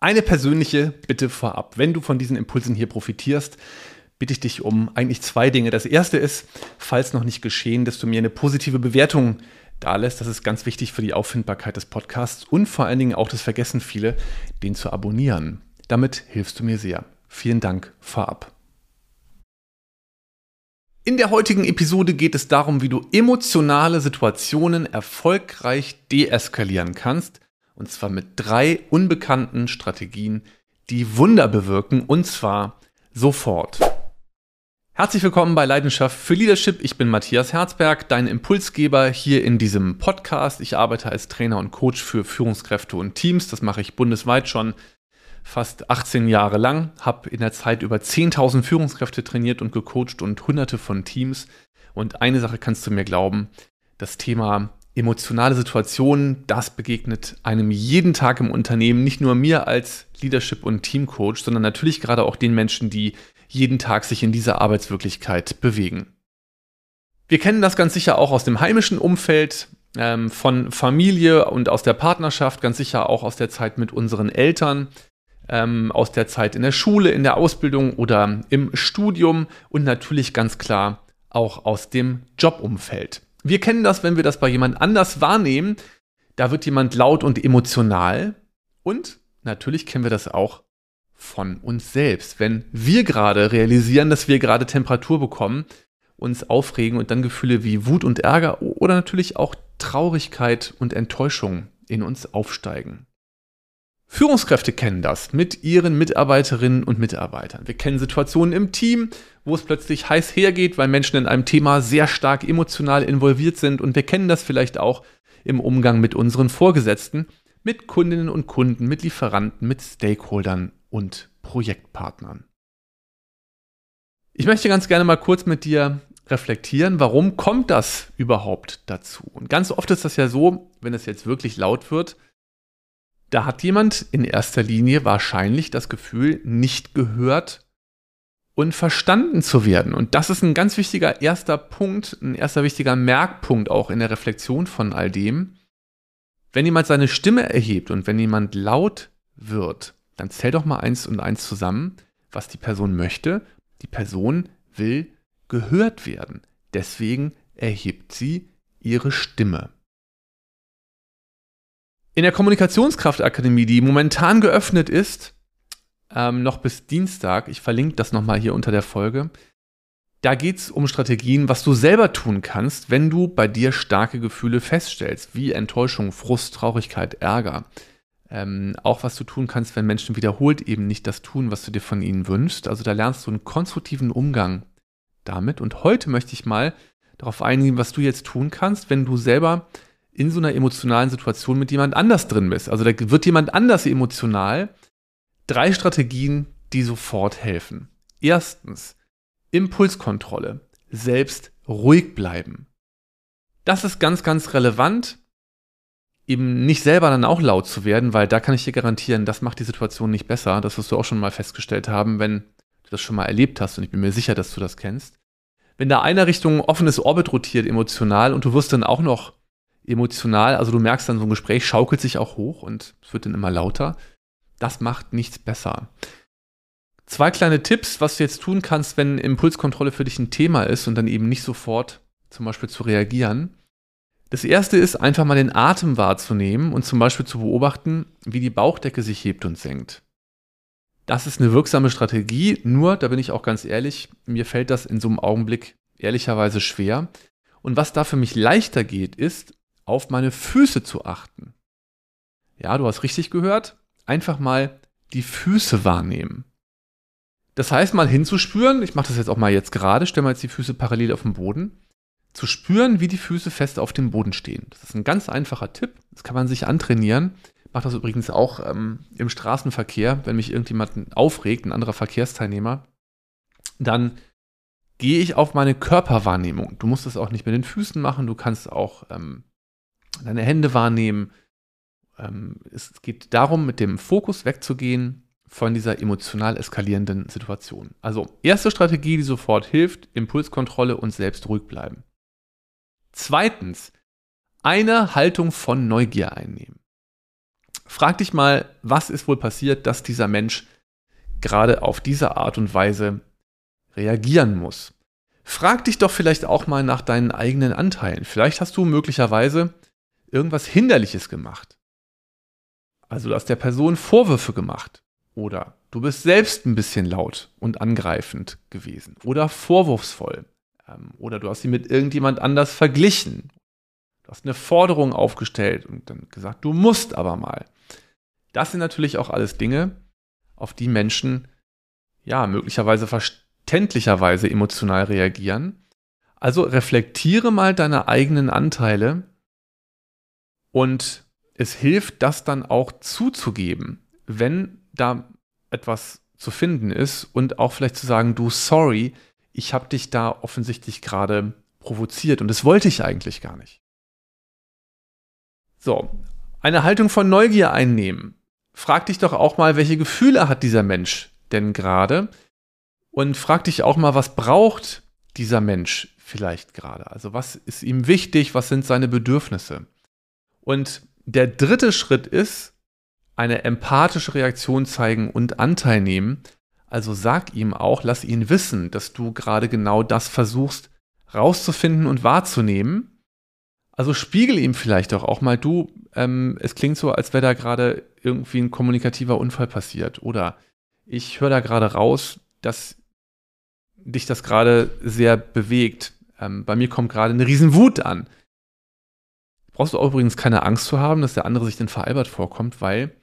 Eine persönliche Bitte vorab. Wenn du von diesen Impulsen hier profitierst, bitte ich dich um eigentlich zwei Dinge. Das erste ist, falls noch nicht geschehen, dass du mir eine positive Bewertung da lässt. Das ist ganz wichtig für die Auffindbarkeit des Podcasts und vor allen Dingen auch, das vergessen viele, den zu abonnieren. Damit hilfst du mir sehr. Vielen Dank vorab. In der heutigen Episode geht es darum, wie du emotionale Situationen erfolgreich deeskalieren kannst und zwar mit drei unbekannten Strategien, die Wunder bewirken. Und zwar sofort. Herzlich willkommen bei Leidenschaft für Leadership. Ich bin Matthias Herzberg, dein Impulsgeber hier in diesem Podcast. Ich arbeite als Trainer und Coach für Führungskräfte und Teams. Das mache ich bundesweit schon fast 18 Jahre lang. Habe in der Zeit über 10.000 Führungskräfte trainiert und gecoacht und hunderte von Teams. Und eine Sache kannst du mir glauben, das Thema emotionale Situationen, das begegnet einem jeden Tag im Unternehmen, nicht nur mir als Leadership- und Teamcoach, sondern natürlich gerade auch den Menschen, die jeden Tag sich in dieser Arbeitswirklichkeit bewegen. Wir kennen das ganz sicher auch aus dem heimischen Umfeld, ähm, von Familie und aus der Partnerschaft, ganz sicher auch aus der Zeit mit unseren Eltern, ähm, aus der Zeit in der Schule, in der Ausbildung oder im Studium und natürlich ganz klar auch aus dem Jobumfeld. Wir kennen das, wenn wir das bei jemand anders wahrnehmen. Da wird jemand laut und emotional. Und natürlich kennen wir das auch von uns selbst. Wenn wir gerade realisieren, dass wir gerade Temperatur bekommen, uns aufregen und dann Gefühle wie Wut und Ärger oder natürlich auch Traurigkeit und Enttäuschung in uns aufsteigen. Führungskräfte kennen das mit ihren Mitarbeiterinnen und Mitarbeitern. Wir kennen Situationen im Team, wo es plötzlich heiß hergeht, weil Menschen in einem Thema sehr stark emotional involviert sind. Und wir kennen das vielleicht auch im Umgang mit unseren Vorgesetzten, mit Kundinnen und Kunden, mit Lieferanten, mit Stakeholdern und Projektpartnern. Ich möchte ganz gerne mal kurz mit dir reflektieren, warum kommt das überhaupt dazu? Und ganz oft ist das ja so, wenn es jetzt wirklich laut wird, da hat jemand in erster Linie wahrscheinlich das Gefühl, nicht gehört und verstanden zu werden. Und das ist ein ganz wichtiger erster Punkt, ein erster wichtiger Merkpunkt auch in der Reflexion von all dem. Wenn jemand seine Stimme erhebt und wenn jemand laut wird, dann zähl doch mal eins und eins zusammen, was die Person möchte. Die Person will gehört werden. Deswegen erhebt sie ihre Stimme. In der Kommunikationskraftakademie, die momentan geöffnet ist, ähm, noch bis Dienstag, ich verlinke das nochmal hier unter der Folge, da geht es um Strategien, was du selber tun kannst, wenn du bei dir starke Gefühle feststellst, wie Enttäuschung, Frust, Traurigkeit, Ärger. Ähm, auch was du tun kannst, wenn Menschen wiederholt eben nicht das tun, was du dir von ihnen wünschst. Also da lernst du einen konstruktiven Umgang damit. Und heute möchte ich mal darauf eingehen, was du jetzt tun kannst, wenn du selber in so einer emotionalen Situation mit jemand anders drin bist. Also da wird jemand anders emotional. Drei Strategien, die sofort helfen. Erstens, Impulskontrolle. Selbst ruhig bleiben. Das ist ganz, ganz relevant, eben nicht selber dann auch laut zu werden, weil da kann ich dir garantieren, das macht die Situation nicht besser. Das wirst du auch schon mal festgestellt haben, wenn du das schon mal erlebt hast und ich bin mir sicher, dass du das kennst. Wenn da einer Richtung offenes Orbit rotiert emotional und du wirst dann auch noch emotional, also du merkst dann, so ein Gespräch schaukelt sich auch hoch und es wird dann immer lauter. Das macht nichts besser. Zwei kleine Tipps, was du jetzt tun kannst, wenn Impulskontrolle für dich ein Thema ist und dann eben nicht sofort zum Beispiel zu reagieren. Das erste ist, einfach mal den Atem wahrzunehmen und zum Beispiel zu beobachten, wie die Bauchdecke sich hebt und senkt. Das ist eine wirksame Strategie, nur, da bin ich auch ganz ehrlich, mir fällt das in so einem Augenblick ehrlicherweise schwer. Und was da für mich leichter geht, ist, auf meine Füße zu achten. Ja, du hast richtig gehört. Einfach mal die Füße wahrnehmen. Das heißt, mal hinzuspüren, ich mache das jetzt auch mal jetzt gerade, stelle mal jetzt die Füße parallel auf den Boden, zu spüren, wie die Füße fest auf dem Boden stehen. Das ist ein ganz einfacher Tipp. Das kann man sich antrainieren. Ich mache das übrigens auch ähm, im Straßenverkehr, wenn mich irgendjemand aufregt, ein anderer Verkehrsteilnehmer, dann gehe ich auf meine Körperwahrnehmung. Du musst das auch nicht mit den Füßen machen, du kannst auch ähm, deine Hände wahrnehmen. Ähm, es geht darum, mit dem Fokus wegzugehen von dieser emotional eskalierenden Situation. Also erste Strategie, die sofort hilft, Impulskontrolle und selbst ruhig bleiben. Zweitens, eine Haltung von Neugier einnehmen. Frag dich mal, was ist wohl passiert, dass dieser Mensch gerade auf diese Art und Weise reagieren muss. Frag dich doch vielleicht auch mal nach deinen eigenen Anteilen. Vielleicht hast du möglicherweise irgendwas Hinderliches gemacht. Also du hast der Person Vorwürfe gemacht. Oder du bist selbst ein bisschen laut und angreifend gewesen. Oder vorwurfsvoll. Ähm, oder du hast sie mit irgendjemand anders verglichen. Du hast eine Forderung aufgestellt und dann gesagt, du musst aber mal. Das sind natürlich auch alles Dinge, auf die Menschen ja möglicherweise verständlicherweise emotional reagieren. Also reflektiere mal deine eigenen Anteile und es hilft, das dann auch zuzugeben, wenn da etwas zu finden ist und auch vielleicht zu sagen, du sorry, ich habe dich da offensichtlich gerade provoziert und das wollte ich eigentlich gar nicht. So, eine Haltung von Neugier einnehmen frag dich doch auch mal, welche Gefühle hat dieser Mensch denn gerade? Und frag dich auch mal, was braucht dieser Mensch vielleicht gerade? Also was ist ihm wichtig? Was sind seine Bedürfnisse? Und der dritte Schritt ist, eine empathische Reaktion zeigen und Anteil nehmen. Also sag ihm auch, lass ihn wissen, dass du gerade genau das versuchst rauszufinden und wahrzunehmen also spiegel ihm vielleicht doch auch mal, du, ähm, es klingt so, als wäre da gerade irgendwie ein kommunikativer Unfall passiert. Oder ich höre da gerade raus, dass dich das gerade sehr bewegt. Ähm, bei mir kommt gerade eine Riesenwut an. Brauchst du auch übrigens keine Angst zu haben, dass der andere sich dann veralbert vorkommt, weil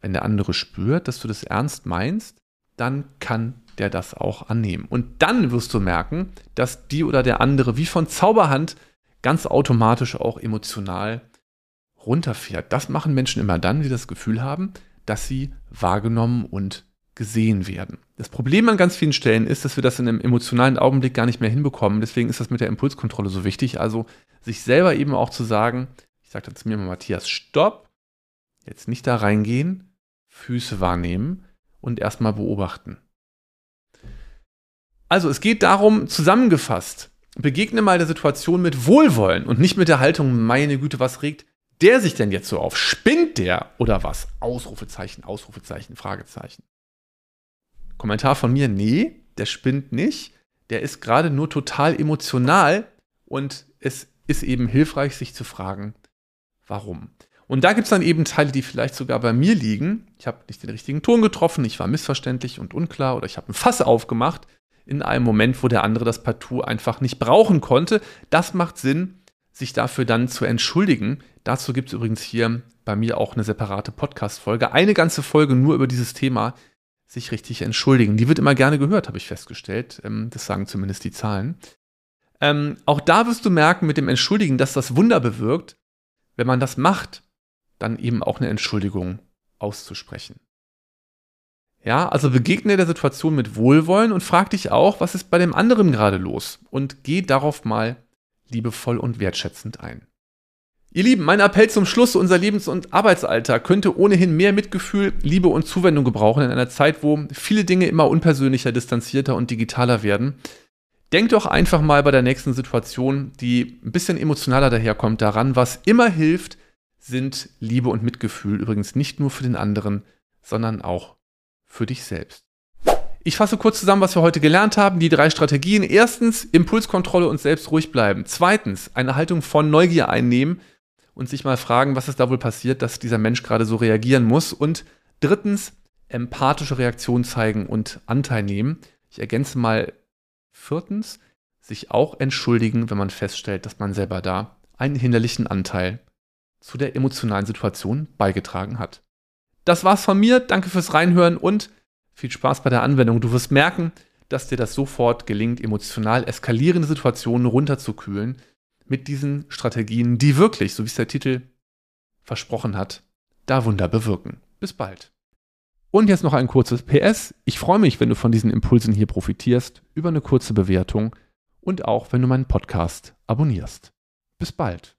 wenn der andere spürt, dass du das ernst meinst, dann kann der das auch annehmen. Und dann wirst du merken, dass die oder der andere wie von Zauberhand ganz automatisch auch emotional runterfährt. Das machen Menschen immer dann, die das Gefühl haben, dass sie wahrgenommen und gesehen werden. Das Problem an ganz vielen Stellen ist, dass wir das in einem emotionalen Augenblick gar nicht mehr hinbekommen. Deswegen ist das mit der Impulskontrolle so wichtig. Also sich selber eben auch zu sagen, ich sagte zu mir mal, Matthias, stopp, jetzt nicht da reingehen, Füße wahrnehmen und erstmal beobachten. Also es geht darum, zusammengefasst, begegne mal der Situation mit Wohlwollen und nicht mit der Haltung, meine Güte, was regt der sich denn jetzt so auf? Spinnt der oder was? Ausrufezeichen, Ausrufezeichen, Fragezeichen. Kommentar von mir, nee, der spinnt nicht. Der ist gerade nur total emotional und es ist eben hilfreich, sich zu fragen, warum. Und da gibt es dann eben Teile, die vielleicht sogar bei mir liegen. Ich habe nicht den richtigen Ton getroffen, ich war missverständlich und unklar oder ich habe ein Fass aufgemacht in einem Moment, wo der andere das Partout einfach nicht brauchen konnte. Das macht Sinn, sich dafür dann zu entschuldigen. Dazu gibt es übrigens hier bei mir auch eine separate Podcast-Folge. Eine ganze Folge nur über dieses Thema, sich richtig entschuldigen. Die wird immer gerne gehört, habe ich festgestellt. Ähm, das sagen zumindest die Zahlen. Ähm, auch da wirst du merken mit dem Entschuldigen, dass das Wunder bewirkt, wenn man das macht, dann eben auch eine Entschuldigung auszusprechen. Ja, also begegne der Situation mit Wohlwollen und frag dich auch, was ist bei dem anderen gerade los und geh darauf mal liebevoll und wertschätzend ein. Ihr Lieben, mein Appell zum Schluss, unser Lebens- und Arbeitsalltag könnte ohnehin mehr Mitgefühl, Liebe und Zuwendung gebrauchen in einer Zeit, wo viele Dinge immer unpersönlicher, distanzierter und digitaler werden. Denkt doch einfach mal bei der nächsten Situation, die ein bisschen emotionaler daherkommt, daran, was immer hilft, sind Liebe und Mitgefühl. Übrigens nicht nur für den anderen, sondern auch für dich selbst. Ich fasse kurz zusammen, was wir heute gelernt haben. Die drei Strategien. Erstens, Impulskontrolle und selbst ruhig bleiben. Zweitens, eine Haltung von Neugier einnehmen und sich mal fragen, was ist da wohl passiert, dass dieser Mensch gerade so reagieren muss. Und drittens, empathische Reaktion zeigen und Anteil nehmen. Ich ergänze mal viertens, sich auch entschuldigen, wenn man feststellt, dass man selber da einen hinderlichen Anteil zu der emotionalen Situation beigetragen hat. Das war's von mir. Danke fürs Reinhören und viel Spaß bei der Anwendung. Du wirst merken, dass dir das sofort gelingt, emotional eskalierende Situationen runterzukühlen mit diesen Strategien, die wirklich, so wie es der Titel versprochen hat, da Wunder bewirken. Bis bald. Und jetzt noch ein kurzes PS. Ich freue mich, wenn du von diesen Impulsen hier profitierst, über eine kurze Bewertung und auch, wenn du meinen Podcast abonnierst. Bis bald.